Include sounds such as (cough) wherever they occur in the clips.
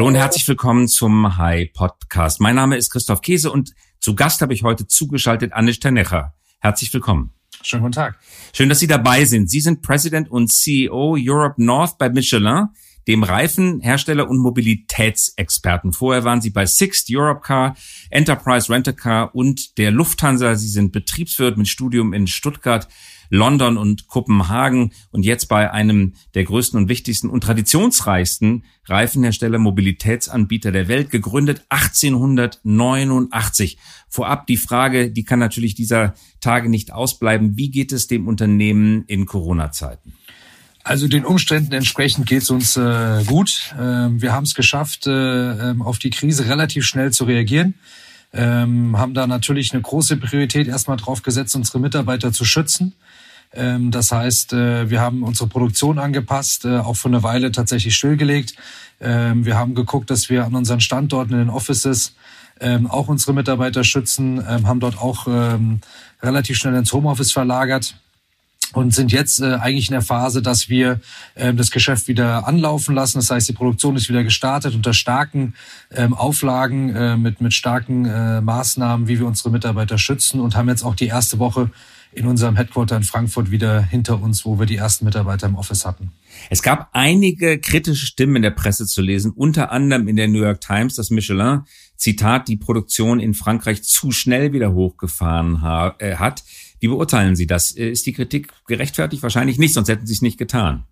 Hallo und herzlich willkommen zum Hi Podcast. Mein Name ist Christoph Käse und zu Gast habe ich heute zugeschaltet Anish Tanecha. Herzlich willkommen. Schönen guten Tag. Schön, dass Sie dabei sind. Sie sind President und CEO Europe North bei Michelin, dem Reifenhersteller und Mobilitätsexperten. Vorher waren Sie bei Sixt, Europcar, Enterprise Rent-A-Car und der Lufthansa. Sie sind Betriebswirt mit Studium in Stuttgart. London und Kopenhagen und jetzt bei einem der größten und wichtigsten und traditionsreichsten Reifenhersteller, Mobilitätsanbieter der Welt, gegründet 1889. Vorab die Frage, die kann natürlich dieser Tage nicht ausbleiben. Wie geht es dem Unternehmen in Corona-Zeiten? Also den Umständen entsprechend geht es uns äh, gut. Ähm, wir haben es geschafft, äh, ähm, auf die Krise relativ schnell zu reagieren. Ähm, haben da natürlich eine große Priorität erstmal drauf gesetzt, unsere Mitarbeiter zu schützen. Ähm, das heißt, äh, wir haben unsere Produktion angepasst, äh, auch für eine Weile tatsächlich stillgelegt. Ähm, wir haben geguckt, dass wir an unseren Standorten in den Offices ähm, auch unsere Mitarbeiter schützen, haben dort auch relativ schnell ins Homeoffice verlagert und sind jetzt äh, eigentlich in der Phase, dass wir äh, das Geschäft wieder anlaufen lassen. Das heißt, die Produktion ist wieder gestartet unter starken ähm, Auflagen, äh, mit, mit starken äh, Maßnahmen, wie wir unsere Mitarbeiter schützen und haben jetzt auch die erste Woche in unserem Headquarter in Frankfurt wieder hinter uns, wo wir die ersten Mitarbeiter im Office hatten. Es gab einige kritische Stimmen in der Presse zu lesen, unter anderem in der New York Times, dass Michelin, Zitat, die Produktion in Frankreich zu schnell wieder hochgefahren äh, hat. Wie beurteilen Sie das? Äh, ist die Kritik gerechtfertigt? Wahrscheinlich nicht, sonst hätten Sie es nicht getan.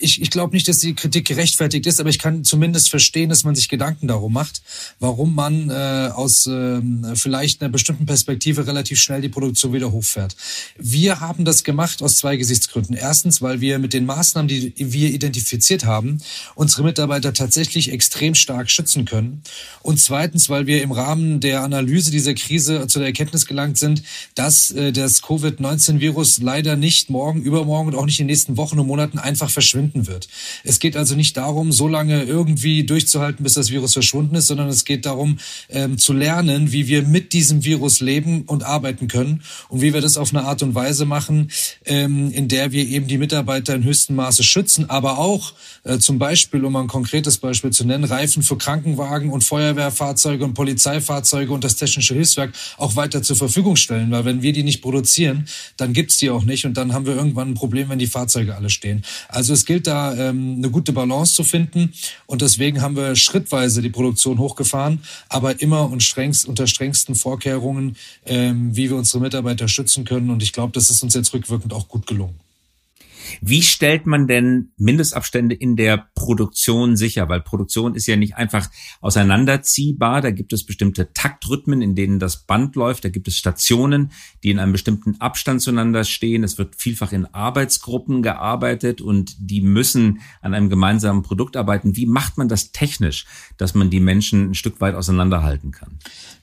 Ich, ich glaube nicht, dass die Kritik gerechtfertigt ist, aber ich kann zumindest verstehen, dass man sich Gedanken darum macht, warum man äh, aus äh, vielleicht einer bestimmten Perspektive relativ schnell die Produktion wieder hochfährt. Wir haben das gemacht aus zwei Gesichtsgründen. Erstens, weil wir mit den Maßnahmen, die wir identifiziert haben, unsere Mitarbeiter tatsächlich extrem stark schützen können. Und zweitens, weil wir im Rahmen der Analyse dieser Krise zu der Erkenntnis gelangt sind, dass äh, das Covid-19-Virus leider nicht morgen, übermorgen und auch nicht in den nächsten Wochen und Monaten einfach verschwinden wird. Es geht also nicht darum, so lange irgendwie durchzuhalten, bis das Virus verschwunden ist, sondern es geht darum, ähm, zu lernen, wie wir mit diesem Virus leben und arbeiten können und wie wir das auf eine Art und Weise machen, ähm, in der wir eben die Mitarbeiter in höchstem Maße schützen, aber auch äh, zum Beispiel, um ein konkretes Beispiel zu nennen, Reifen für Krankenwagen und Feuerwehrfahrzeuge und Polizeifahrzeuge und das technische Hilfswerk auch weiter zur Verfügung stellen, weil wenn wir die nicht produzieren, dann gibt's die auch nicht und dann haben wir irgendwann ein Problem, wenn die Fahrzeuge alle stehen. Also also es gilt da ähm, eine gute Balance zu finden und deswegen haben wir schrittweise die Produktion hochgefahren, aber immer und strengst, unter strengsten Vorkehrungen, ähm, wie wir unsere Mitarbeiter schützen können. Und ich glaube, das ist uns jetzt rückwirkend auch gut gelungen. Wie stellt man denn Mindestabstände in der Produktion sicher? Weil Produktion ist ja nicht einfach auseinanderziehbar. Da gibt es bestimmte Taktrhythmen, in denen das Band läuft. Da gibt es Stationen, die in einem bestimmten Abstand zueinander stehen. Es wird vielfach in Arbeitsgruppen gearbeitet und die müssen an einem gemeinsamen Produkt arbeiten. Wie macht man das technisch, dass man die Menschen ein Stück weit auseinanderhalten kann?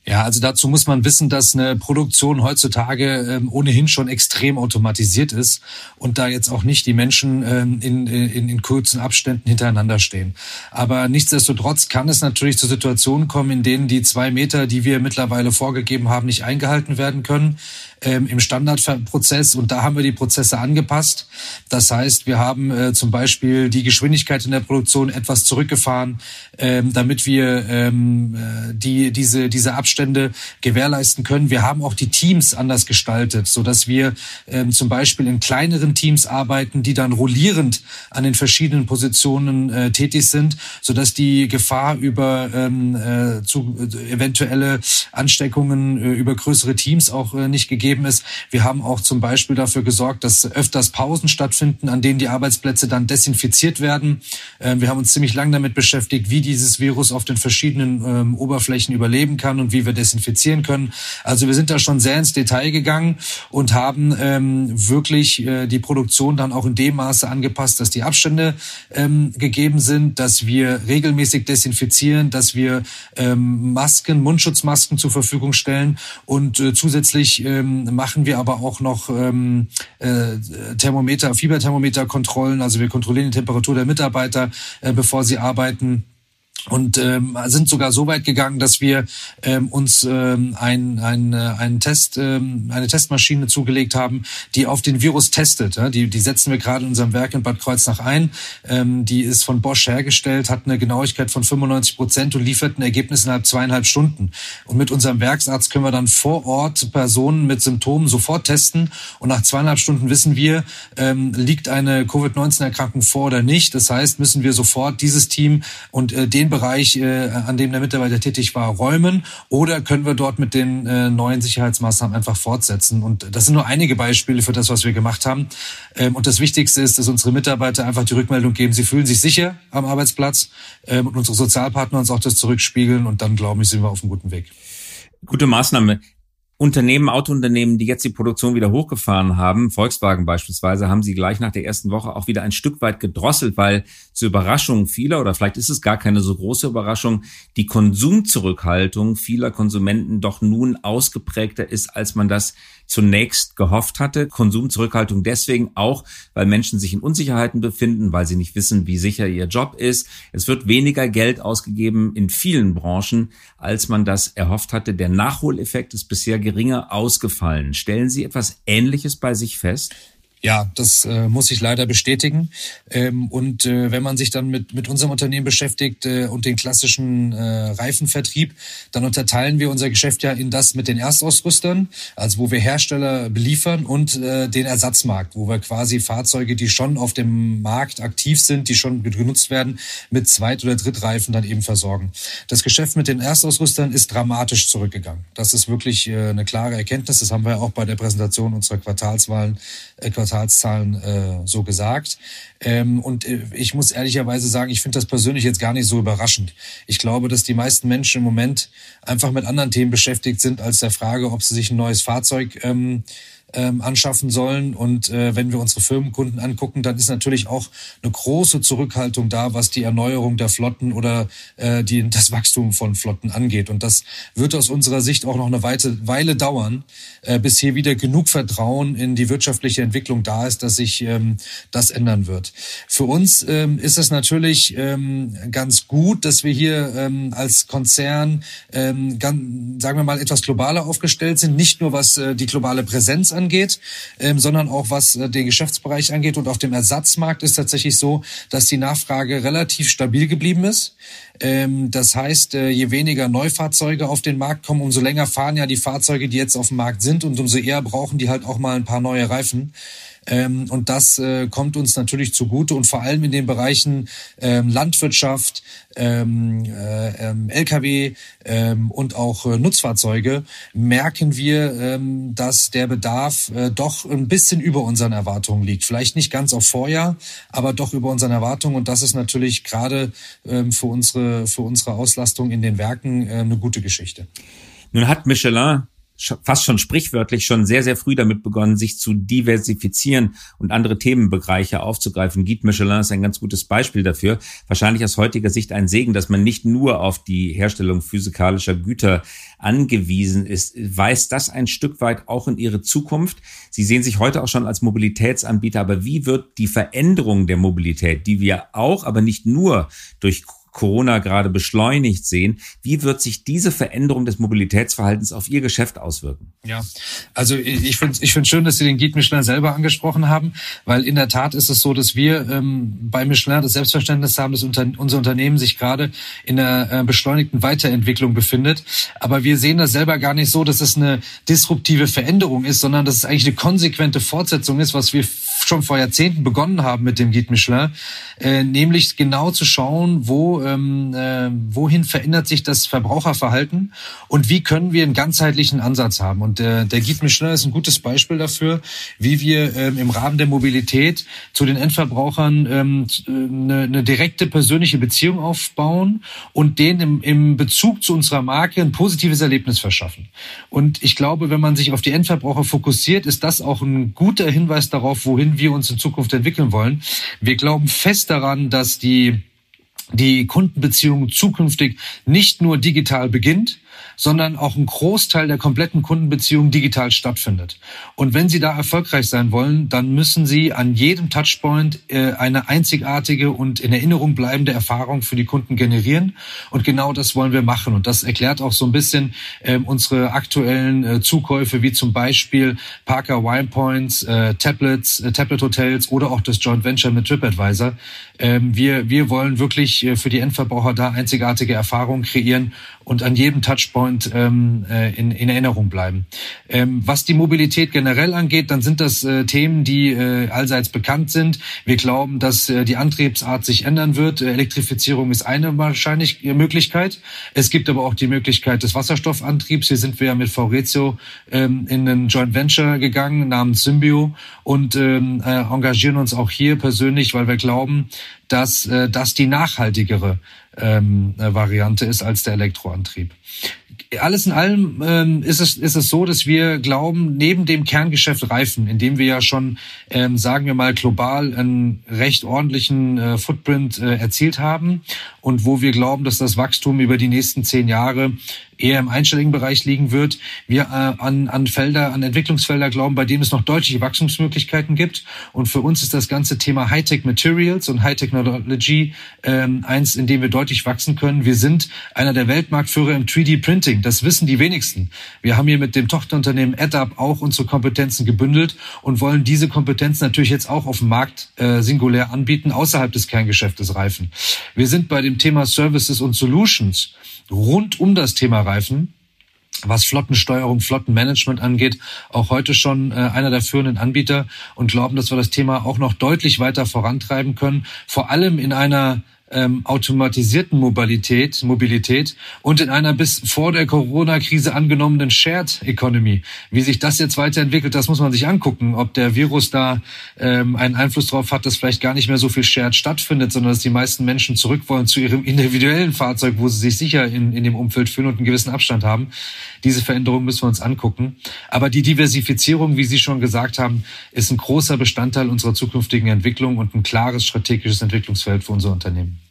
Ja, also dazu muss man wissen, dass eine Produktion heutzutage ähm, ohnehin schon extrem automatisiert ist und da jetzt auch nicht die Menschen ähm, in, in, in kurzen Abständen hintereinander stehen. Aber nichtsdestotrotz kann es natürlich zu Situationen kommen, in denen die zwei Meter, die wir mittlerweile vorgegeben haben, nicht eingehalten werden können ähm, im Standardprozess und da haben wir die Prozesse angepasst. Das heißt, wir haben äh, zum Beispiel die Geschwindigkeit in der Produktion etwas zurückgefahren, ähm, damit wir ähm, äh, die, diese, diese Abstände gewährleisten können. Wir haben auch die Teams anders gestaltet, so wir ähm, zum Beispiel in kleineren Teams arbeiten, die dann rollierend an den verschiedenen Positionen äh, tätig sind, so die Gefahr über ähm, äh, zu äh, eventuelle Ansteckungen äh, über größere Teams auch äh, nicht gegeben gegeben ist. Wir haben auch zum Beispiel dafür gesorgt, dass öfters Pausen stattfinden, an denen die Arbeitsplätze dann desinfiziert werden. Ähm, wir haben uns ziemlich lang damit beschäftigt, wie dieses Virus auf den verschiedenen ähm, Oberflächen überleben kann und wie wir desinfizieren können. Also wir sind da schon sehr ins Detail gegangen und haben ähm, wirklich äh, die Produktion dann auch in dem Maße angepasst, dass die Abstände gegeben sind, dass wir regelmäßig desinfizieren, dass wir Masken, Mundschutzmasken zur Verfügung stellen und äh, zusätzlich ähm, machen wir aber auch noch ähm, äh, Thermometer, Fieberthermometerkontrollen. Also wir kontrollieren die Temperatur der Mitarbeiter, äh, bevor sie arbeiten und ähm, sind sogar so weit gegangen, dass wir ähm, uns ähm, ein, ein, äh, einen Test, ähm, eine Testmaschine zugelegt haben, die auf den Virus testet. Ja? Die, die setzen wir gerade in unserem Werk in Bad Kreuznach ein. Ähm, die ist von Bosch hergestellt, hat eine Genauigkeit von 95 Prozent und liefert ein Ergebnis innerhalb zweieinhalb Stunden. Und mit unserem Werksarzt können wir dann vor Ort Personen mit Symptomen sofort testen und nach zweieinhalb Stunden wissen wir, ähm, liegt eine Covid-19-Erkrankung vor oder nicht. Das heißt, müssen wir sofort dieses Team und äh, den Bereich, äh, an dem der Mitarbeiter tätig war, räumen oder können wir dort mit den äh, neuen Sicherheitsmaßnahmen einfach fortsetzen. Und das sind nur einige Beispiele für das, was wir gemacht haben. Ähm, und das Wichtigste ist, dass unsere Mitarbeiter einfach die Rückmeldung geben, sie fühlen sich sicher am Arbeitsplatz ähm, und unsere Sozialpartner uns auch das zurückspiegeln und dann, glaube ich, sind wir auf einem guten Weg. Gute Maßnahme. Unternehmen, Autounternehmen, die jetzt die Produktion wieder hochgefahren haben, Volkswagen beispielsweise, haben sie gleich nach der ersten Woche auch wieder ein Stück weit gedrosselt, weil zur Überraschung vieler, oder vielleicht ist es gar keine so große Überraschung, die Konsumzurückhaltung vieler Konsumenten doch nun ausgeprägter ist, als man das zunächst gehofft hatte. Konsumzurückhaltung deswegen auch, weil Menschen sich in Unsicherheiten befinden, weil sie nicht wissen, wie sicher ihr Job ist. Es wird weniger Geld ausgegeben in vielen Branchen, als man das erhofft hatte. Der Nachholeffekt ist bisher geringer ausgefallen. Stellen Sie etwas Ähnliches bei sich fest? Ja, das äh, muss ich leider bestätigen. Ähm, und äh, wenn man sich dann mit, mit unserem Unternehmen beschäftigt äh, und den klassischen äh, Reifenvertrieb, dann unterteilen wir unser Geschäft ja in das mit den Erstausrüstern, also wo wir Hersteller beliefern und äh, den Ersatzmarkt, wo wir quasi Fahrzeuge, die schon auf dem Markt aktiv sind, die schon genutzt werden, mit Zweit- oder Drittreifen dann eben versorgen. Das Geschäft mit den Erstausrüstern ist dramatisch zurückgegangen. Das ist wirklich äh, eine klare Erkenntnis. Das haben wir ja auch bei der Präsentation unserer Quartalswahlen, äh, Quartal Quartalszahlen äh, so gesagt. Ähm, und äh, ich muss ehrlicherweise sagen, ich finde das persönlich jetzt gar nicht so überraschend. Ich glaube, dass die meisten Menschen im Moment einfach mit anderen Themen beschäftigt sind, als der Frage, ob sie sich ein neues Fahrzeug ähm, ähm, anschaffen sollen. Und äh, wenn wir unsere Firmenkunden angucken, dann ist natürlich auch eine große Zurückhaltung da, was die Erneuerung der Flotten oder äh, die, das Wachstum von Flotten angeht. Und das wird aus unserer Sicht auch noch eine Weite, Weile dauern, äh, bis hier wieder genug Vertrauen in die wirtschaftliche Entwicklung da ist, dass sich ähm, das ändern wird. Für uns ähm, ist es natürlich ähm, ganz gut, dass wir hier ähm, als Konzern, ähm, ganz, sagen wir mal, etwas globaler aufgestellt sind, nicht nur was äh, die globale Präsenz angeht, angeht, ähm, sondern auch was äh, den Geschäftsbereich angeht. Und auf dem Ersatzmarkt ist tatsächlich so, dass die Nachfrage relativ stabil geblieben ist. Ähm, das heißt, äh, je weniger Neufahrzeuge auf den Markt kommen, umso länger fahren ja die Fahrzeuge, die jetzt auf dem Markt sind und umso eher brauchen die halt auch mal ein paar neue Reifen. Ähm, und das äh, kommt uns natürlich zugute und vor allem in den Bereichen ähm, Landwirtschaft, ähm, äh, ähm, Lkw ähm, und auch äh, Nutzfahrzeuge merken wir, ähm, dass der Bedarf äh, doch ein bisschen über unseren Erwartungen liegt. Vielleicht nicht ganz auf Vorjahr, aber doch über unseren Erwartungen. Und das ist natürlich gerade ähm, für unsere für unsere Auslastung in den Werken äh, eine gute Geschichte. Nun hat Michelin fast schon sprichwörtlich schon sehr, sehr früh damit begonnen, sich zu diversifizieren und andere Themenbereiche aufzugreifen. Guide Michelin ist ein ganz gutes Beispiel dafür. Wahrscheinlich aus heutiger Sicht ein Segen, dass man nicht nur auf die Herstellung physikalischer Güter angewiesen ist. Weist das ein Stück weit auch in Ihre Zukunft? Sie sehen sich heute auch schon als Mobilitätsanbieter, aber wie wird die Veränderung der Mobilität, die wir auch, aber nicht nur durch Corona gerade beschleunigt sehen. Wie wird sich diese Veränderung des Mobilitätsverhaltens auf Ihr Geschäft auswirken? Ja, also ich finde ich finde schön, dass Sie den Guide Michelin selber angesprochen haben, weil in der Tat ist es so, dass wir ähm, bei Michelin das Selbstverständnis haben, dass unter, unser Unternehmen sich gerade in einer äh, beschleunigten Weiterentwicklung befindet. Aber wir sehen das selber gar nicht so, dass es eine disruptive Veränderung ist, sondern dass es eigentlich eine konsequente Fortsetzung ist, was wir schon vor Jahrzehnten begonnen haben mit dem Guide Michelin, äh, nämlich genau zu schauen, wo ähm, äh, wohin verändert sich das Verbraucherverhalten und wie können wir einen ganzheitlichen Ansatz haben. Und äh, der Guide Michelin ist ein gutes Beispiel dafür, wie wir ähm, im Rahmen der Mobilität zu den Endverbrauchern ähm, eine, eine direkte persönliche Beziehung aufbauen und denen im, im Bezug zu unserer Marke ein positives Erlebnis verschaffen. Und ich glaube, wenn man sich auf die Endverbraucher fokussiert, ist das auch ein guter Hinweis darauf, wohin wir uns in Zukunft entwickeln wollen. Wir glauben fest daran, dass die die Kundenbeziehung zukünftig nicht nur digital beginnt, sondern auch ein Großteil der kompletten Kundenbeziehung digital stattfindet. Und wenn Sie da erfolgreich sein wollen, dann müssen Sie an jedem Touchpoint äh, eine einzigartige und in Erinnerung bleibende Erfahrung für die Kunden generieren. Und genau das wollen wir machen. Und das erklärt auch so ein bisschen äh, unsere aktuellen äh, Zukäufe, wie zum Beispiel Parker Wine Points, äh, Tablets, Tablet Hotels oder auch das Joint Venture mit TripAdvisor. Ähm, wir, wir wollen wirklich für die Endverbraucher da einzigartige Erfahrungen kreieren und an jedem Touchpoint ähm, äh, in, in Erinnerung bleiben. Ähm, was die Mobilität generell angeht, dann sind das äh, Themen, die äh, allseits bekannt sind. Wir glauben, dass äh, die Antriebsart sich ändern wird. Elektrifizierung ist eine wahrscheinlich äh, Möglichkeit. Es gibt aber auch die Möglichkeit des Wasserstoffantriebs. Hier sind wir ja mit Faurizio ähm, in ein Joint Venture gegangen namens Symbio und ähm, äh, engagieren uns auch hier persönlich, weil wir glauben, dass äh, das die nachhaltigere ähm, äh, Variante ist als der Elektroantrieb. Alles in allem ähm, ist, es, ist es so, dass wir glauben, neben dem Kerngeschäft Reifen, in dem wir ja schon, ähm, sagen wir mal, global einen recht ordentlichen äh, Footprint äh, erzielt haben und wo wir glauben, dass das Wachstum über die nächsten zehn Jahre eher im einstelligen Bereich liegen wird. Wir äh, an, an Felder, an Entwicklungsfelder glauben, bei denen es noch deutliche Wachstumsmöglichkeiten gibt. Und für uns ist das ganze Thema Hightech Materials und High Technology ähm, eins, in dem wir deutlich wachsen können. Wir sind einer der Weltmarktführer im 3D Printing. Das wissen die wenigsten. Wir haben hier mit dem Tochterunternehmen AdUp auch unsere Kompetenzen gebündelt und wollen diese Kompetenzen natürlich jetzt auch auf dem Markt äh, singulär anbieten, außerhalb des Kerngeschäftes Reifen. Wir sind bei dem Thema Services und Solutions rund um das Thema Reifen was Flottensteuerung, Flottenmanagement angeht, auch heute schon äh, einer der führenden Anbieter und glauben, dass wir das Thema auch noch deutlich weiter vorantreiben können, vor allem in einer ähm, automatisierten Mobilität, Mobilität und in einer bis vor der Corona-Krise angenommenen Shared Economy. Wie sich das jetzt weiterentwickelt, das muss man sich angucken, ob der Virus da ähm, einen Einfluss darauf hat, dass vielleicht gar nicht mehr so viel Shared stattfindet, sondern dass die meisten Menschen zurück wollen zu ihrem individuellen Fahrzeug, wo sie sich sicher in, in dem Umfeld fühlen und einen gewissen Abstand haben. Diese Veränderung müssen wir uns angucken. Aber die Diversifizierung, wie Sie schon gesagt haben, ist ein großer Bestandteil unserer zukünftigen Entwicklung und ein klares strategisches Entwicklungsfeld für unser Unternehmen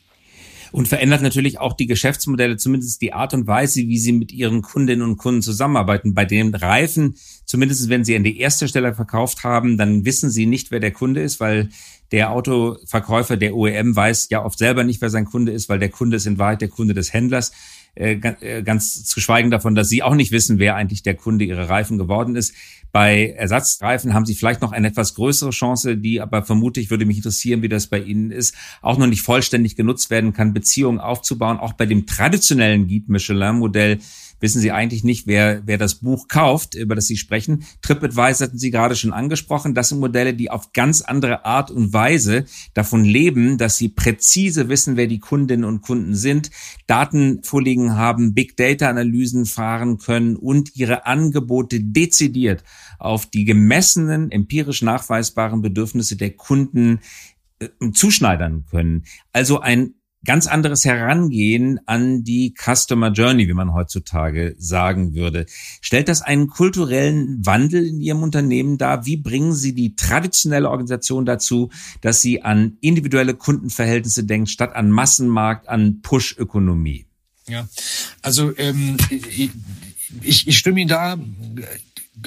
und verändert natürlich auch die Geschäftsmodelle, zumindest die Art und Weise, wie sie mit ihren Kundinnen und Kunden zusammenarbeiten. Bei den Reifen, zumindest wenn sie an die erste Stelle verkauft haben, dann wissen sie nicht, wer der Kunde ist, weil der Autoverkäufer, der OEM, weiß ja oft selber nicht, wer sein Kunde ist, weil der Kunde ist in Wahrheit der Kunde des Händlers. Äh, äh, ganz zu schweigen davon, dass sie auch nicht wissen, wer eigentlich der Kunde ihrer Reifen geworden ist. Bei Ersatzreifen haben sie vielleicht noch eine etwas größere Chance, die aber vermutlich würde mich interessieren, wie das bei Ihnen ist, auch noch nicht vollständig genutzt werden kann, Beziehungen aufzubauen. Auch bei dem traditionellen Guide Michelin Modell wissen Sie eigentlich nicht, wer, wer das Buch kauft, über das Sie sprechen. TripAdvisor hatten Sie gerade schon angesprochen. Das sind Modelle, die auf ganz andere Art und Weise davon leben, dass sie präzise wissen, wer die Kundinnen und Kunden sind, Daten vorliegen haben, Big Data Analysen fahren können und ihre Angebote dezidiert auf die gemessenen, empirisch nachweisbaren Bedürfnisse der Kunden äh, zuschneidern können. Also ein ganz anderes Herangehen an die Customer Journey, wie man heutzutage sagen würde. Stellt das einen kulturellen Wandel in Ihrem Unternehmen dar? Wie bringen Sie die traditionelle Organisation dazu, dass sie an individuelle Kundenverhältnisse denkt, statt an Massenmarkt, an Push-Ökonomie? Ja, also ähm, ich, ich stimme Ihnen da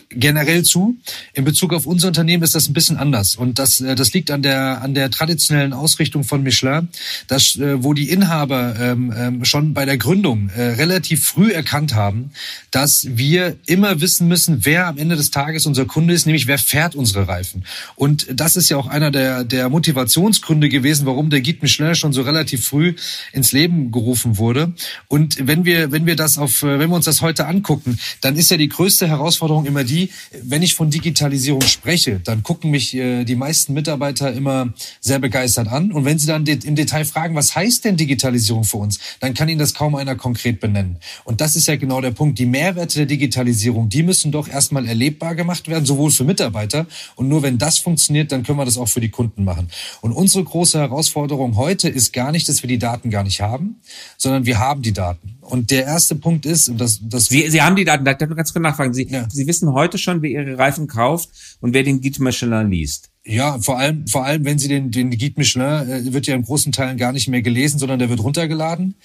generell zu. In Bezug auf unser Unternehmen ist das ein bisschen anders. Und das, äh, das liegt an der, an der traditionellen Ausrichtung von Michelin, dass, äh, wo die Inhaber ähm, ähm, schon bei der Gründung äh, relativ früh erkannt haben, dass wir immer wissen müssen, wer am Ende des Tages unser Kunde ist, nämlich wer fährt unsere Reifen. Und das ist ja auch einer der, der Motivationsgründe gewesen, warum der Guide Michelin schon so relativ früh ins Leben gerufen wurde. Und wenn wir, wenn wir das auf, wenn wir uns das heute angucken, dann ist ja die größte Herausforderung immer die, wenn ich von Digitalisierung spreche, dann gucken mich äh, die meisten Mitarbeiter immer sehr begeistert an. Und wenn sie dann im Detail fragen, was heißt denn Digitalisierung für uns, dann kann ihnen das kaum einer konkret benennen. Und das ist ja genau der Punkt. Die Mehrwerte der Digitalisierung, die müssen doch erstmal erlebbar gemacht werden, sowohl für Mitarbeiter. Und nur wenn das funktioniert, dann können wir das auch für die Kunden machen. Und unsere große Herausforderung heute ist gar nicht, dass wir die Daten gar nicht haben, sondern wir haben die Daten. Und der erste Punkt ist, und das, das Sie, Sie haben die Daten, da darf ich ganz kurz nachfragen. Sie, ja. Sie wissen heute schon, wer Ihre Reifen kauft und wer den Guide Michelin liest. Ja, vor allem, vor allem, wenn Sie den, den Guide Michelin, äh, wird ja in großen Teilen gar nicht mehr gelesen, sondern der wird runtergeladen.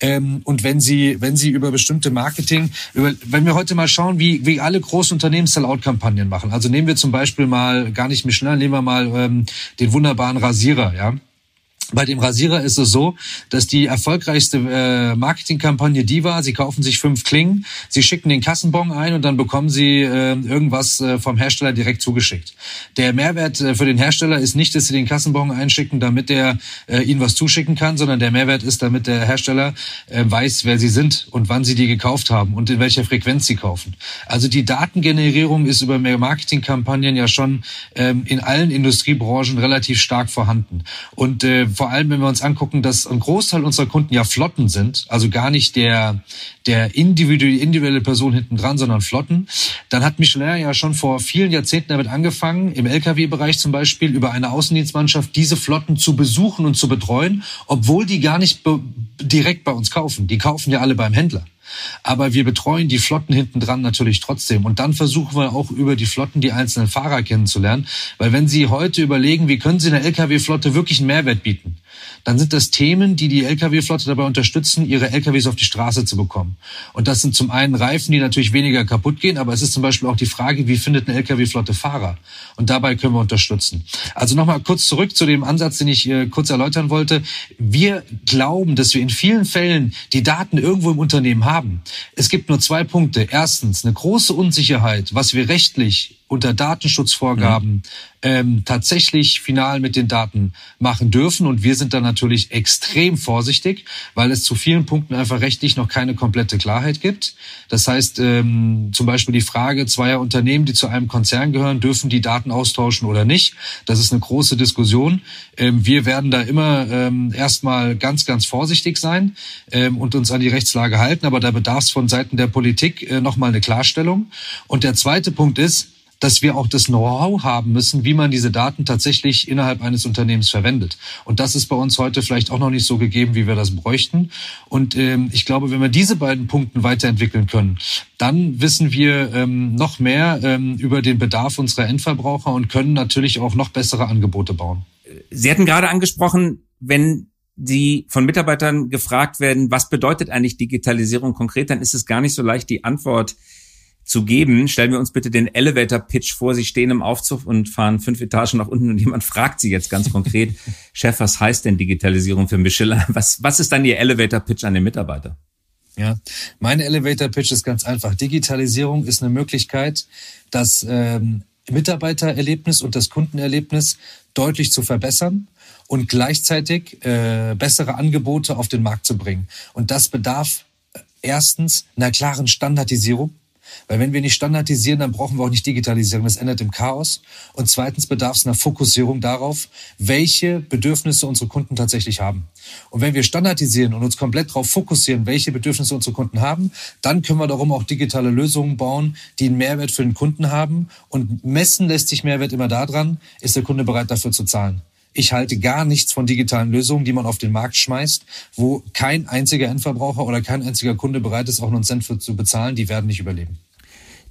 Ähm, und wenn Sie, wenn Sie über bestimmte Marketing, über, wenn wir heute mal schauen, wie, wie alle großen Unternehmen Sell-out-Kampagnen machen. Also nehmen wir zum Beispiel mal, gar nicht Michelin, nehmen wir mal ähm, den wunderbaren Rasierer, ja. Bei dem Rasierer ist es so, dass die erfolgreichste äh, Marketingkampagne die war, sie kaufen sich fünf Klingen, sie schicken den Kassenbon ein und dann bekommen sie äh, irgendwas äh, vom Hersteller direkt zugeschickt. Der Mehrwert äh, für den Hersteller ist nicht, dass sie den Kassenbon einschicken, damit er äh, ihnen was zuschicken kann, sondern der Mehrwert ist, damit der Hersteller äh, weiß, wer sie sind und wann sie die gekauft haben und in welcher Frequenz sie kaufen. Also die Datengenerierung ist über mehr Marketingkampagnen ja schon ähm, in allen Industriebranchen relativ stark vorhanden. Und äh, vor allem, wenn wir uns angucken, dass ein Großteil unserer Kunden ja Flotten sind, also gar nicht der, der individuelle, Person hinten dran, sondern Flotten, dann hat Michelin ja schon vor vielen Jahrzehnten damit angefangen, im Lkw-Bereich zum Beispiel über eine Außendienstmannschaft diese Flotten zu besuchen und zu betreuen, obwohl die gar nicht direkt bei uns kaufen. Die kaufen ja alle beim Händler. Aber wir betreuen die Flotten hinten dran natürlich trotzdem. Und dann versuchen wir auch über die Flotten die einzelnen Fahrer kennenzulernen. Weil wenn Sie heute überlegen, wie können Sie einer Lkw-Flotte wirklich einen Mehrwert bieten, dann sind das Themen, die die Lkw-Flotte dabei unterstützen, ihre Lkws auf die Straße zu bekommen. Und das sind zum einen Reifen, die natürlich weniger kaputt gehen, aber es ist zum Beispiel auch die Frage, wie findet eine Lkw-Flotte Fahrer? Und dabei können wir unterstützen. Also nochmal kurz zurück zu dem Ansatz, den ich äh, kurz erläutern wollte. Wir glauben, dass wir in vielen Fällen die Daten irgendwo im Unternehmen haben. Es gibt nur zwei Punkte. Erstens, eine große Unsicherheit, was wir rechtlich unter Datenschutzvorgaben mhm. ähm, tatsächlich final mit den Daten machen dürfen. Und wir sind da natürlich extrem vorsichtig, weil es zu vielen Punkten einfach rechtlich noch keine komplette Klarheit gibt. Das heißt, ähm, zum Beispiel die Frage zweier Unternehmen, die zu einem Konzern gehören, dürfen die Daten austauschen oder nicht. Das ist eine große Diskussion. Ähm, wir werden da immer ähm, erstmal ganz, ganz vorsichtig sein ähm, und uns an die Rechtslage halten. Aber da bedarf es von Seiten der Politik äh, nochmal eine Klarstellung. Und der zweite Punkt ist, dass wir auch das Know-how haben müssen, wie man diese Daten tatsächlich innerhalb eines Unternehmens verwendet. Und das ist bei uns heute vielleicht auch noch nicht so gegeben, wie wir das bräuchten. Und ähm, ich glaube, wenn wir diese beiden Punkte weiterentwickeln können, dann wissen wir ähm, noch mehr ähm, über den Bedarf unserer Endverbraucher und können natürlich auch noch bessere Angebote bauen. Sie hatten gerade angesprochen, wenn die von Mitarbeitern gefragt werden, was bedeutet eigentlich Digitalisierung konkret, dann ist es gar nicht so leicht, die Antwort zu geben. Stellen wir uns bitte den Elevator Pitch vor. Sie stehen im Aufzug und fahren fünf Etagen nach unten und jemand fragt Sie jetzt ganz (laughs) konkret, Chef, was heißt denn Digitalisierung für Michelin? Was, was ist dann Ihr Elevator Pitch an den Mitarbeiter? Ja, mein Elevator Pitch ist ganz einfach. Digitalisierung ist eine Möglichkeit, das ähm, Mitarbeitererlebnis und das Kundenerlebnis deutlich zu verbessern und gleichzeitig äh, bessere Angebote auf den Markt zu bringen. Und das bedarf äh, erstens einer klaren Standardisierung weil wenn wir nicht standardisieren, dann brauchen wir auch nicht digitalisieren. Das endet im Chaos. Und zweitens bedarf es einer Fokussierung darauf, welche Bedürfnisse unsere Kunden tatsächlich haben. Und wenn wir standardisieren und uns komplett darauf fokussieren, welche Bedürfnisse unsere Kunden haben, dann können wir darum auch digitale Lösungen bauen, die einen Mehrwert für den Kunden haben. Und messen lässt sich Mehrwert immer daran, ist der Kunde bereit dafür zu zahlen. Ich halte gar nichts von digitalen Lösungen, die man auf den Markt schmeißt, wo kein einziger Endverbraucher oder kein einziger Kunde bereit ist, auch nur einen Cent für zu bezahlen. Die werden nicht überleben.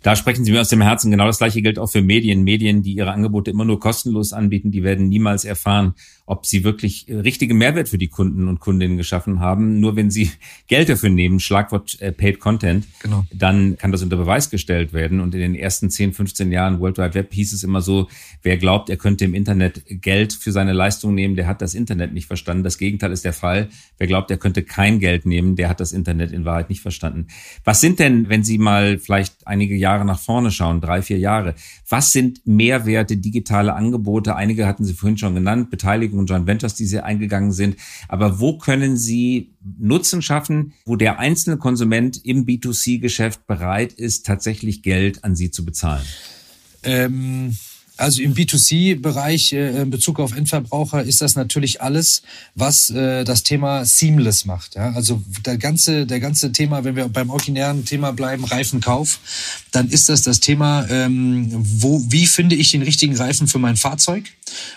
Da sprechen Sie mir aus dem Herzen. Genau das Gleiche gilt auch für Medien. Medien, die ihre Angebote immer nur kostenlos anbieten, die werden niemals erfahren, ob sie wirklich äh, richtige Mehrwert für die Kunden und Kundinnen geschaffen haben. Nur wenn sie (laughs) Geld dafür nehmen, Schlagwort äh, Paid Content, genau. dann kann das unter Beweis gestellt werden. Und in den ersten 10, 15 Jahren World Wide Web hieß es immer so, wer glaubt, er könnte im Internet Geld für seine Leistung nehmen, der hat das Internet nicht verstanden. Das Gegenteil ist der Fall. Wer glaubt, er könnte kein Geld nehmen, der hat das Internet in Wahrheit nicht verstanden. Was sind denn, wenn Sie mal vielleicht einige Jahre nach vorne schauen, drei, vier Jahre, was sind Mehrwerte, digitale Angebote? Einige hatten Sie vorhin schon genannt, Beteiligung und Joint Ventures, die Sie eingegangen sind. Aber wo können Sie Nutzen schaffen, wo der einzelne Konsument im B2C-Geschäft bereit ist, tatsächlich Geld an Sie zu bezahlen? Ähm also im B2C-Bereich äh, in Bezug auf Endverbraucher ist das natürlich alles, was äh, das Thema seamless macht. Ja? Also der ganze, der ganze Thema, wenn wir beim originären Thema bleiben, Reifenkauf, dann ist das das Thema, ähm, wo, wie finde ich den richtigen Reifen für mein Fahrzeug?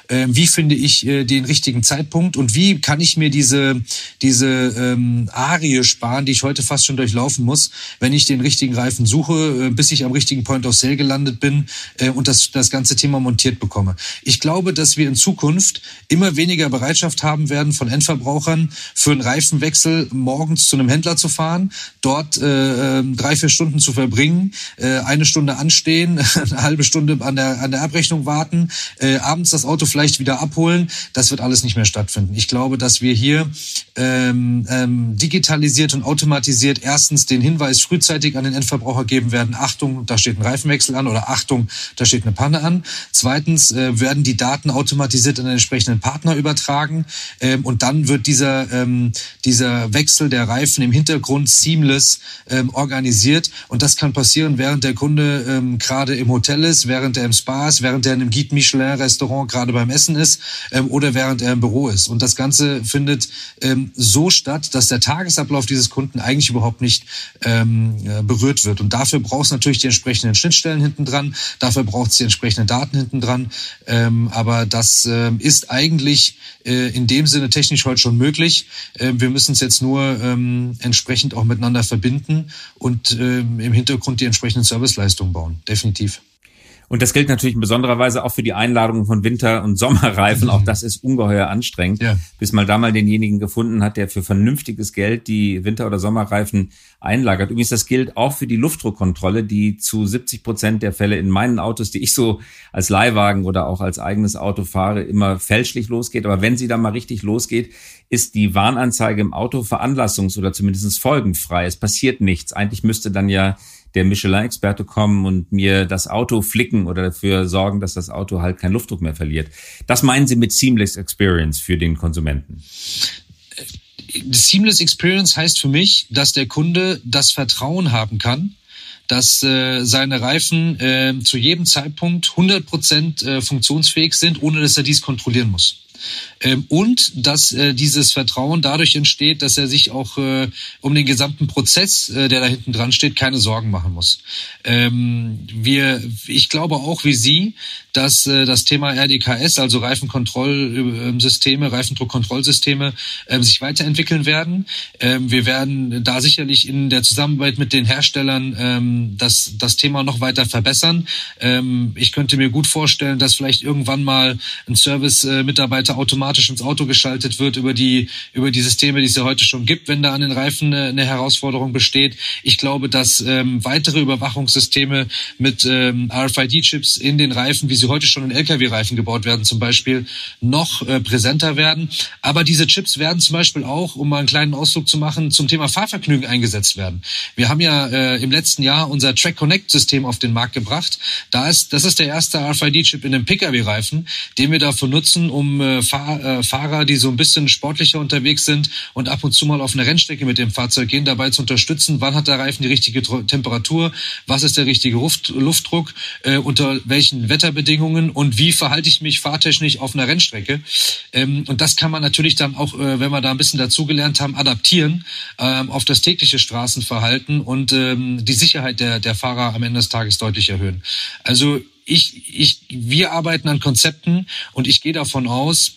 Äh, wie finde ich äh, den richtigen Zeitpunkt und wie kann ich mir diese, diese ähm, Arie sparen, die ich heute fast schon durchlaufen muss, wenn ich den richtigen Reifen suche, äh, bis ich am richtigen Point of Sale gelandet bin äh, und das, das ganze Thema montiert bekomme. Ich glaube, dass wir in Zukunft immer weniger Bereitschaft haben werden von Endverbrauchern für einen Reifenwechsel morgens zu einem Händler zu fahren, dort äh, ähm, drei, vier Stunden zu verbringen, äh, eine Stunde anstehen, (laughs) eine halbe Stunde an der, an der Abrechnung warten, äh, abends das Auto vielleicht wieder abholen. Das wird alles nicht mehr stattfinden. Ich glaube, dass wir hier ähm, ähm, digitalisiert und automatisiert erstens den Hinweis frühzeitig an den Endverbraucher geben werden, Achtung, da steht ein Reifenwechsel an oder Achtung, da steht eine Panne an. Zweitens äh, werden die Daten automatisiert an den entsprechenden Partner übertragen ähm, und dann wird dieser, ähm, dieser Wechsel der Reifen im Hintergrund seamless ähm, organisiert und das kann passieren, während der Kunde ähm, gerade im Hotel ist, während er im Spa ist, während er in einem Guide Michelin Restaurant gerade beim Essen ist ähm, oder während er im Büro ist. Und das Ganze findet ähm, so statt, dass der Tagesablauf dieses Kunden eigentlich überhaupt nicht ähm, äh, berührt wird. Und dafür braucht es natürlich die entsprechenden Schnittstellen hinten dran, dafür braucht es die entsprechenden Daten hinten dran. Ähm, aber das ähm, ist eigentlich äh, in dem Sinne technisch heute schon möglich. Äh, wir müssen es jetzt nur ähm, entsprechend auch miteinander verbinden und ähm, im Hintergrund die entsprechenden Serviceleistungen bauen. Definitiv. Und das gilt natürlich in besonderer Weise auch für die Einladung von Winter- und Sommerreifen. Mhm. Auch das ist ungeheuer anstrengend, ja. bis man da mal denjenigen gefunden hat, der für vernünftiges Geld die Winter- oder Sommerreifen einlagert. Übrigens, das gilt auch für die Luftdruckkontrolle, die zu 70 Prozent der Fälle in meinen Autos, die ich so als Leihwagen oder auch als eigenes Auto fahre, immer fälschlich losgeht. Aber wenn sie dann mal richtig losgeht, ist die Warnanzeige im Auto veranlassungs- oder zumindest folgenfrei. Es passiert nichts. Eigentlich müsste dann ja der Michelin-Experte kommen und mir das Auto flicken oder dafür sorgen, dass das Auto halt keinen Luftdruck mehr verliert. Das meinen Sie mit Seamless Experience für den Konsumenten? Seamless Experience heißt für mich, dass der Kunde das Vertrauen haben kann, dass äh, seine Reifen äh, zu jedem Zeitpunkt 100 Prozent äh, funktionsfähig sind, ohne dass er dies kontrollieren muss. Ähm, und dass äh, dieses Vertrauen dadurch entsteht, dass er sich auch äh, um den gesamten Prozess, äh, der da hinten dran steht, keine Sorgen machen muss. Ähm, wir, ich glaube auch wie Sie, dass das Thema RDKS, also Reifenkontrollsysteme, Reifendruckkontrollsysteme, äh, sich weiterentwickeln werden. Ähm, wir werden da sicherlich in der Zusammenarbeit mit den Herstellern ähm, das, das Thema noch weiter verbessern. Ähm, ich könnte mir gut vorstellen, dass vielleicht irgendwann mal ein Service-Mitarbeiter automatisch ins Auto geschaltet wird über die, über die Systeme, die es ja heute schon gibt, wenn da an den Reifen eine, eine Herausforderung besteht. Ich glaube, dass ähm, weitere Überwachungssysteme mit ähm, RFID-Chips in den Reifen, wie sie heute schon in Lkw-Reifen gebaut werden, zum Beispiel, noch äh, präsenter werden. Aber diese Chips werden zum Beispiel auch, um mal einen kleinen Ausdruck zu machen, zum Thema Fahrvergnügen eingesetzt werden. Wir haben ja äh, im letzten Jahr unser Track Connect System auf den Markt gebracht. Da ist, das ist der erste RFID-Chip in einem Pkw-Reifen, den wir dafür nutzen, um äh, Fahr äh, Fahrer, die so ein bisschen sportlicher unterwegs sind und ab und zu mal auf eine Rennstrecke mit dem Fahrzeug gehen, dabei zu unterstützen, wann hat der Reifen die richtige Temperatur, was ist der richtige Luft Luftdruck, äh, unter welchen Wetterbedingungen und wie verhalte ich mich fahrtechnisch auf einer Rennstrecke. Ähm, und das kann man natürlich dann auch, äh, wenn wir da ein bisschen dazugelernt haben, adaptieren ähm, auf das tägliche Straßenverhalten und ähm, die Sicherheit der, der Fahrer am Ende des Tages deutlich erhöhen. Also ich, ich, wir arbeiten an Konzepten und ich gehe davon aus,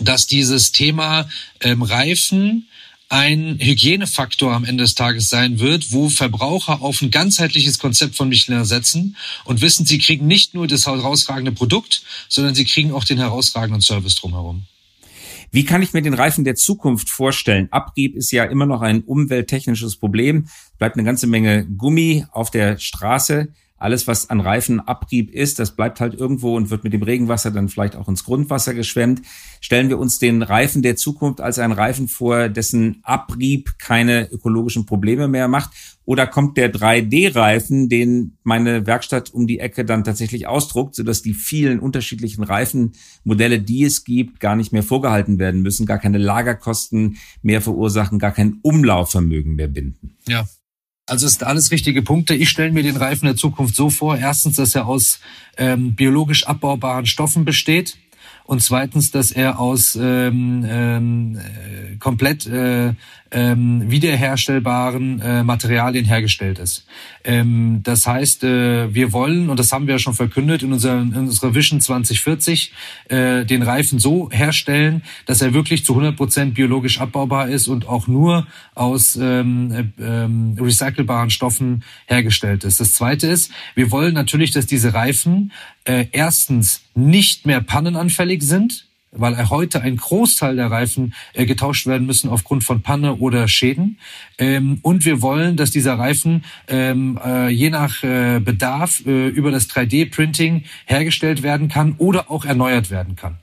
dass dieses Thema ähm, Reifen ein Hygienefaktor am Ende des Tages sein wird, wo Verbraucher auf ein ganzheitliches Konzept von Michelin setzen und wissen, sie kriegen nicht nur das herausragende Produkt, sondern sie kriegen auch den herausragenden Service drumherum. Wie kann ich mir den Reifen der Zukunft vorstellen? Abrieb ist ja immer noch ein umwelttechnisches Problem. Bleibt eine ganze Menge Gummi auf der Straße alles, was an Reifenabrieb ist, das bleibt halt irgendwo und wird mit dem Regenwasser dann vielleicht auch ins Grundwasser geschwemmt. Stellen wir uns den Reifen der Zukunft als einen Reifen vor, dessen Abrieb keine ökologischen Probleme mehr macht? Oder kommt der 3D-Reifen, den meine Werkstatt um die Ecke dann tatsächlich ausdruckt, sodass die vielen unterschiedlichen Reifenmodelle, die es gibt, gar nicht mehr vorgehalten werden müssen, gar keine Lagerkosten mehr verursachen, gar kein Umlaufvermögen mehr binden? Ja, also ist alles richtige Punkte. Ich stelle mir den Reifen der Zukunft so vor. Erstens, dass er aus ähm, biologisch abbaubaren Stoffen besteht und zweitens, dass er aus ähm, ähm, äh, komplett äh, ähm, wiederherstellbaren äh, Materialien hergestellt ist. Ähm, das heißt, äh, wir wollen, und das haben wir ja schon verkündet in, unserer, in unserer Vision 2040, äh, den Reifen so herstellen, dass er wirklich zu 100 Prozent biologisch abbaubar ist und auch nur aus ähm, ähm, recycelbaren Stoffen hergestellt ist. Das Zweite ist, wir wollen natürlich, dass diese Reifen äh, erstens nicht mehr pannenanfällig sind, weil heute ein Großteil der Reifen äh, getauscht werden müssen aufgrund von Panne oder Schäden. Ähm, und wir wollen, dass dieser Reifen ähm, äh, je nach äh, Bedarf äh, über das 3D-Printing hergestellt werden kann oder auch erneuert werden kann.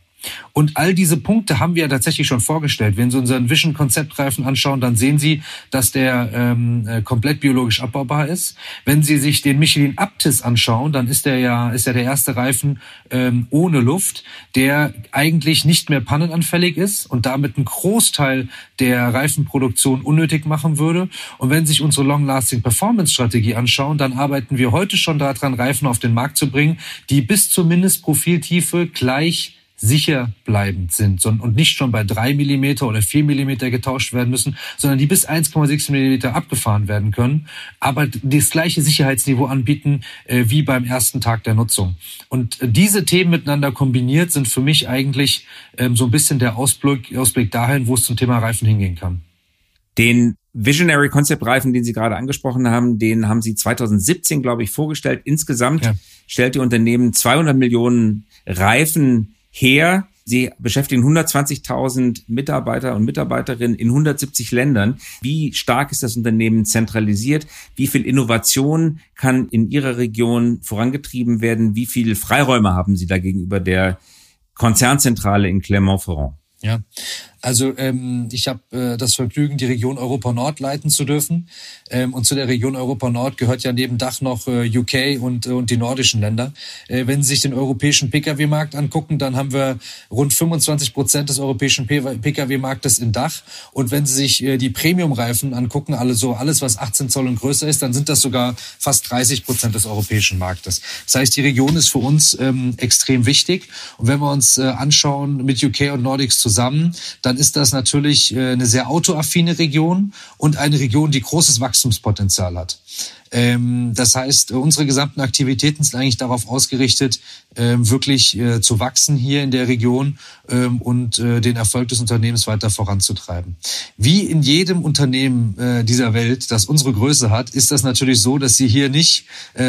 Und all diese Punkte haben wir ja tatsächlich schon vorgestellt. Wenn Sie unseren Vision-Konzeptreifen anschauen, dann sehen Sie, dass der ähm, äh, komplett biologisch abbaubar ist. Wenn Sie sich den Michelin Aptis anschauen, dann ist der ja ist ja der erste Reifen ähm, ohne Luft, der eigentlich nicht mehr pannenanfällig ist und damit einen Großteil der Reifenproduktion unnötig machen würde. Und wenn Sie sich unsere Long-Lasting Performance-Strategie anschauen, dann arbeiten wir heute schon daran, Reifen auf den Markt zu bringen, die bis zumindest Profiltiefe gleich sicher bleibend sind und nicht schon bei drei Millimeter oder vier Millimeter getauscht werden müssen, sondern die bis 1,6 Millimeter abgefahren werden können, aber das gleiche Sicherheitsniveau anbieten äh, wie beim ersten Tag der Nutzung. Und äh, diese Themen miteinander kombiniert sind für mich eigentlich ähm, so ein bisschen der Ausblick, Ausblick dahin, wo es zum Thema Reifen hingehen kann. Den Visionary Concept Reifen, den Sie gerade angesprochen haben, den haben Sie 2017, glaube ich, vorgestellt. Insgesamt ja. stellt Ihr Unternehmen 200 Millionen Reifen her. Sie beschäftigen 120.000 Mitarbeiter und Mitarbeiterinnen in 170 Ländern. Wie stark ist das Unternehmen zentralisiert? Wie viel Innovation kann in Ihrer Region vorangetrieben werden? Wie viele Freiräume haben Sie da gegenüber der Konzernzentrale in Clermont-Ferrand? Ja, also ähm, ich habe äh, das Vergnügen, die Region Europa Nord leiten zu dürfen. Ähm, und zu der Region Europa Nord gehört ja neben Dach noch äh, UK und, äh, und die nordischen Länder. Äh, wenn Sie sich den europäischen Pkw-Markt angucken, dann haben wir rund 25 Prozent des europäischen Pkw-Marktes in Dach. Und wenn Sie sich äh, die Premium-Reifen angucken, alles so alles, was 18 Zoll und größer ist, dann sind das sogar fast 30 Prozent des europäischen Marktes. Das heißt, die Region ist für uns ähm, extrem wichtig. Und wenn wir uns äh, anschauen mit UK und Nordics zusammen, dann ist das natürlich äh, eine sehr autoaffine Region und eine Region, die großes Wachstumspotenzial hat. Ähm, das heißt, unsere gesamten Aktivitäten sind eigentlich darauf ausgerichtet, ähm, wirklich äh, zu wachsen hier in der Region ähm, und äh, den Erfolg des Unternehmens weiter voranzutreiben. Wie in jedem Unternehmen äh, dieser Welt, das unsere Größe hat, ist das natürlich so, dass sie hier nicht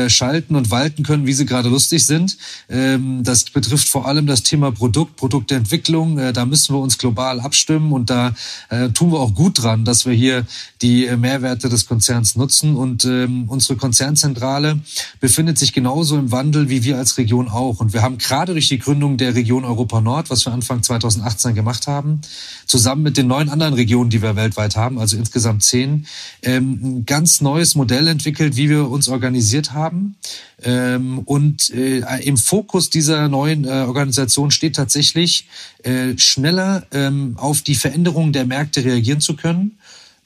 schalten und walten können, wie sie gerade lustig sind. das betrifft vor allem das Thema Produkt, Produktentwicklung. da müssen wir uns global abstimmen und da tun wir auch gut dran, dass wir hier die Mehrwerte des Konzerns nutzen und unsere Konzernzentrale befindet sich genauso im Wandel wie wir als Region auch. Und wir haben gerade durch die Gründung der Region Europa Nord, was wir Anfang 2018 gemacht haben, zusammen mit den neun anderen Regionen, die wir weltweit haben, also insgesamt zehn, ähm, ein ganz neues Modell entwickelt, wie wir uns organisiert haben. Ähm, und äh, im Fokus dieser neuen äh, Organisation steht tatsächlich, äh, schneller ähm, auf die Veränderungen der Märkte reagieren zu können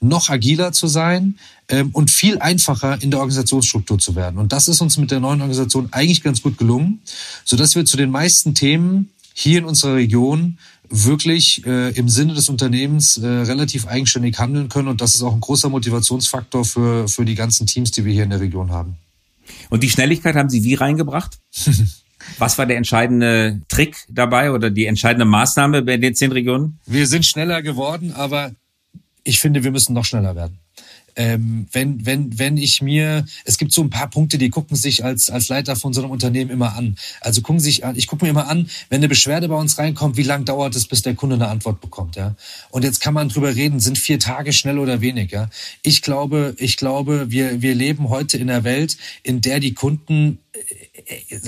noch agiler zu sein ähm, und viel einfacher in der Organisationsstruktur zu werden. Und das ist uns mit der neuen Organisation eigentlich ganz gut gelungen, so dass wir zu den meisten Themen hier in unserer Region wirklich äh, im Sinne des Unternehmens äh, relativ eigenständig handeln können. Und das ist auch ein großer Motivationsfaktor für, für die ganzen Teams, die wir hier in der Region haben. Und die Schnelligkeit haben Sie wie reingebracht? (laughs) Was war der entscheidende Trick dabei oder die entscheidende Maßnahme bei den zehn Regionen? Wir sind schneller geworden, aber ich finde, wir müssen noch schneller werden. Ähm, wenn, wenn, wenn ich mir, es gibt so ein paar Punkte, die gucken sich als, als Leiter von so einem Unternehmen immer an. Also gucken sich an, ich gucke mir immer an, wenn eine Beschwerde bei uns reinkommt, wie lange dauert es, bis der Kunde eine Antwort bekommt, ja. Und jetzt kann man drüber reden, sind vier Tage schnell oder wenig, ja. Ich glaube, ich glaube, wir, wir leben heute in einer Welt, in der die Kunden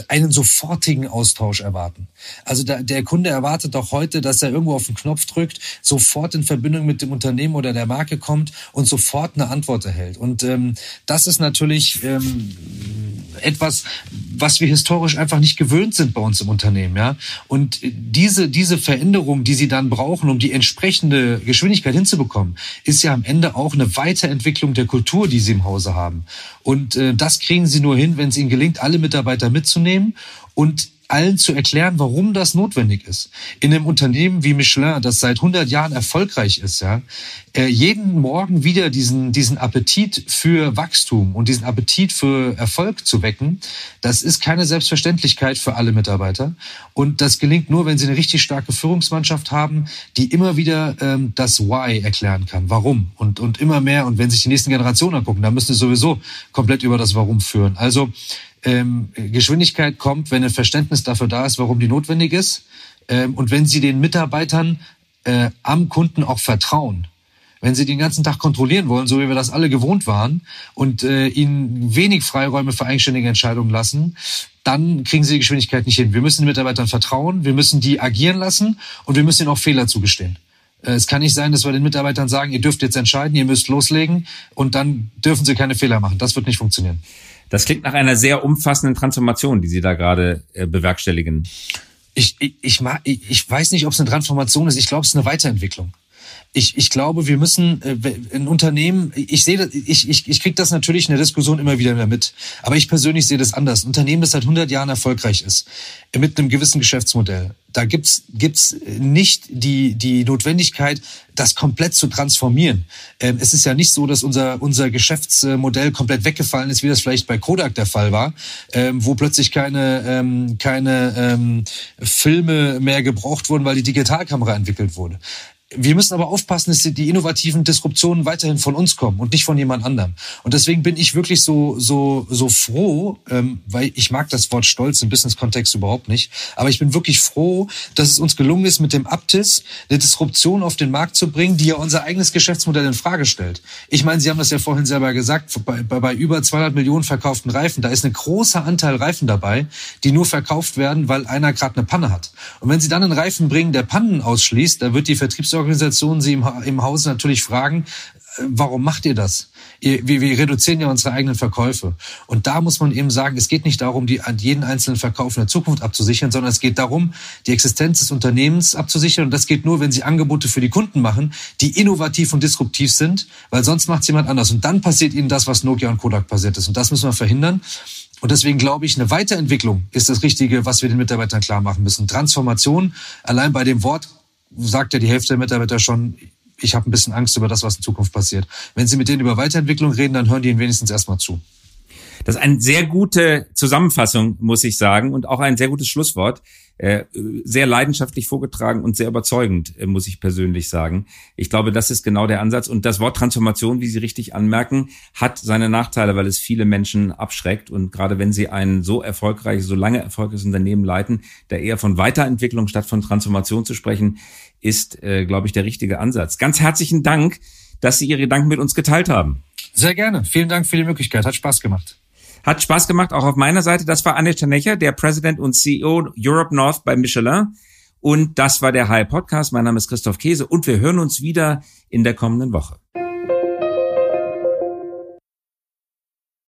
einen sofortigen Austausch erwarten. Also der, der Kunde erwartet doch heute, dass er irgendwo auf den Knopf drückt, sofort in Verbindung mit dem Unternehmen oder der Marke kommt und sofort eine Antwort erhält. Und ähm, das ist natürlich ähm, etwas, was wir historisch einfach nicht gewöhnt sind bei uns im Unternehmen. Ja? Und diese, diese Veränderung, die sie dann brauchen, um die entsprechende Geschwindigkeit hinzubekommen, ist ja am Ende auch eine Weiterentwicklung der Kultur, die sie im Hause haben. Und äh, das kriegen sie nur hin, wenn es ihnen gelingt, alle Mitarbeiter mitzunehmen und allen zu erklären, warum das notwendig ist. In einem Unternehmen wie Michelin, das seit 100 Jahren erfolgreich ist, ja, äh, jeden Morgen wieder diesen, diesen Appetit für Wachstum und diesen Appetit für Erfolg zu wecken, das ist keine Selbstverständlichkeit für alle Mitarbeiter. Und das gelingt nur, wenn sie eine richtig starke Führungsmannschaft haben, die immer wieder ähm, das Why erklären kann, warum und, und immer mehr. Und wenn sich die nächsten Generationen angucken, dann müssen sie sowieso komplett über das Warum führen. Also ähm, Geschwindigkeit kommt, wenn ein Verständnis dafür da ist, warum die notwendig ist. Ähm, und wenn Sie den Mitarbeitern äh, am Kunden auch vertrauen. Wenn Sie den ganzen Tag kontrollieren wollen, so wie wir das alle gewohnt waren, und äh, ihnen wenig Freiräume für eigenständige Entscheidungen lassen, dann kriegen Sie die Geschwindigkeit nicht hin. Wir müssen den Mitarbeitern vertrauen, wir müssen die agieren lassen und wir müssen ihnen auch Fehler zugestehen. Äh, es kann nicht sein, dass wir den Mitarbeitern sagen, ihr dürft jetzt entscheiden, ihr müsst loslegen und dann dürfen sie keine Fehler machen. Das wird nicht funktionieren. Das klingt nach einer sehr umfassenden Transformation, die Sie da gerade äh, bewerkstelligen. Ich, ich, ich, ich weiß nicht, ob es eine Transformation ist. Ich glaube, es ist eine Weiterentwicklung ich, ich glaube, wir müssen äh, ein Unternehmen, ich sehe, das, ich, ich, ich kriege das natürlich in der Diskussion immer wieder mit, aber ich persönlich sehe das anders. Ein Unternehmen, das seit 100 Jahren erfolgreich ist, mit einem gewissen Geschäftsmodell, da gibt's gibt's nicht die, die Notwendigkeit, das komplett zu transformieren. Ähm, es ist ja nicht so, dass unser, unser Geschäftsmodell komplett weggefallen ist, wie das vielleicht bei Kodak der Fall war, ähm, wo plötzlich keine, ähm, keine ähm, Filme mehr gebraucht wurden, weil die Digitalkamera entwickelt wurde. Wir müssen aber aufpassen, dass die innovativen Disruptionen weiterhin von uns kommen und nicht von jemand anderem. Und deswegen bin ich wirklich so so so froh, ähm, weil ich mag das Wort Stolz im Business-Kontext überhaupt nicht. Aber ich bin wirklich froh, dass es uns gelungen ist, mit dem Aptis eine Disruption auf den Markt zu bringen, die ja unser eigenes Geschäftsmodell in Frage stellt. Ich meine, Sie haben das ja vorhin selber gesagt. Bei, bei, bei über 200 Millionen verkauften Reifen, da ist ein großer Anteil Reifen dabei, die nur verkauft werden, weil einer gerade eine Panne hat. Und wenn Sie dann einen Reifen bringen, der Pannen ausschließt, da wird die Vertriebsorganisation Organisationen Sie im, im Haus natürlich fragen, äh, warum macht ihr das? wir, wir reduzieren ja unsere eigenen Verkäufe. Und da muss man eben sagen, es geht nicht darum, die, jeden einzelnen Verkauf in der Zukunft abzusichern, sondern es geht darum, die Existenz des Unternehmens abzusichern. Und das geht nur, wenn sie Angebote für die Kunden machen, die innovativ und disruptiv sind, weil sonst macht es jemand anders. Und dann passiert ihnen das, was Nokia und Kodak passiert ist. Und das müssen wir verhindern. Und deswegen glaube ich, eine Weiterentwicklung ist das Richtige, was wir den Mitarbeitern klar machen müssen. Transformation, allein bei dem Wort sagt ja die Hälfte der Mitarbeiter schon, ich habe ein bisschen Angst über das, was in Zukunft passiert. Wenn Sie mit denen über Weiterentwicklung reden, dann hören die Ihnen wenigstens erstmal zu. Das ist eine sehr gute Zusammenfassung, muss ich sagen, und auch ein sehr gutes Schlusswort. Äh, sehr leidenschaftlich vorgetragen und sehr überzeugend, äh, muss ich persönlich sagen. Ich glaube, das ist genau der Ansatz. Und das Wort Transformation, wie Sie richtig anmerken, hat seine Nachteile, weil es viele Menschen abschreckt. Und gerade wenn Sie ein so erfolgreiches, so lange erfolgreiches Unternehmen leiten, da eher von Weiterentwicklung statt von Transformation zu sprechen, ist, äh, glaube ich, der richtige Ansatz. Ganz herzlichen Dank, dass Sie Ihre Gedanken mit uns geteilt haben. Sehr gerne. Vielen Dank für die Möglichkeit. Hat Spaß gemacht. Hat Spaß gemacht, auch auf meiner Seite. Das war Anne Necher, der President und CEO Europe North bei Michelin. Und das war der High Podcast. Mein Name ist Christoph Käse und wir hören uns wieder in der kommenden Woche.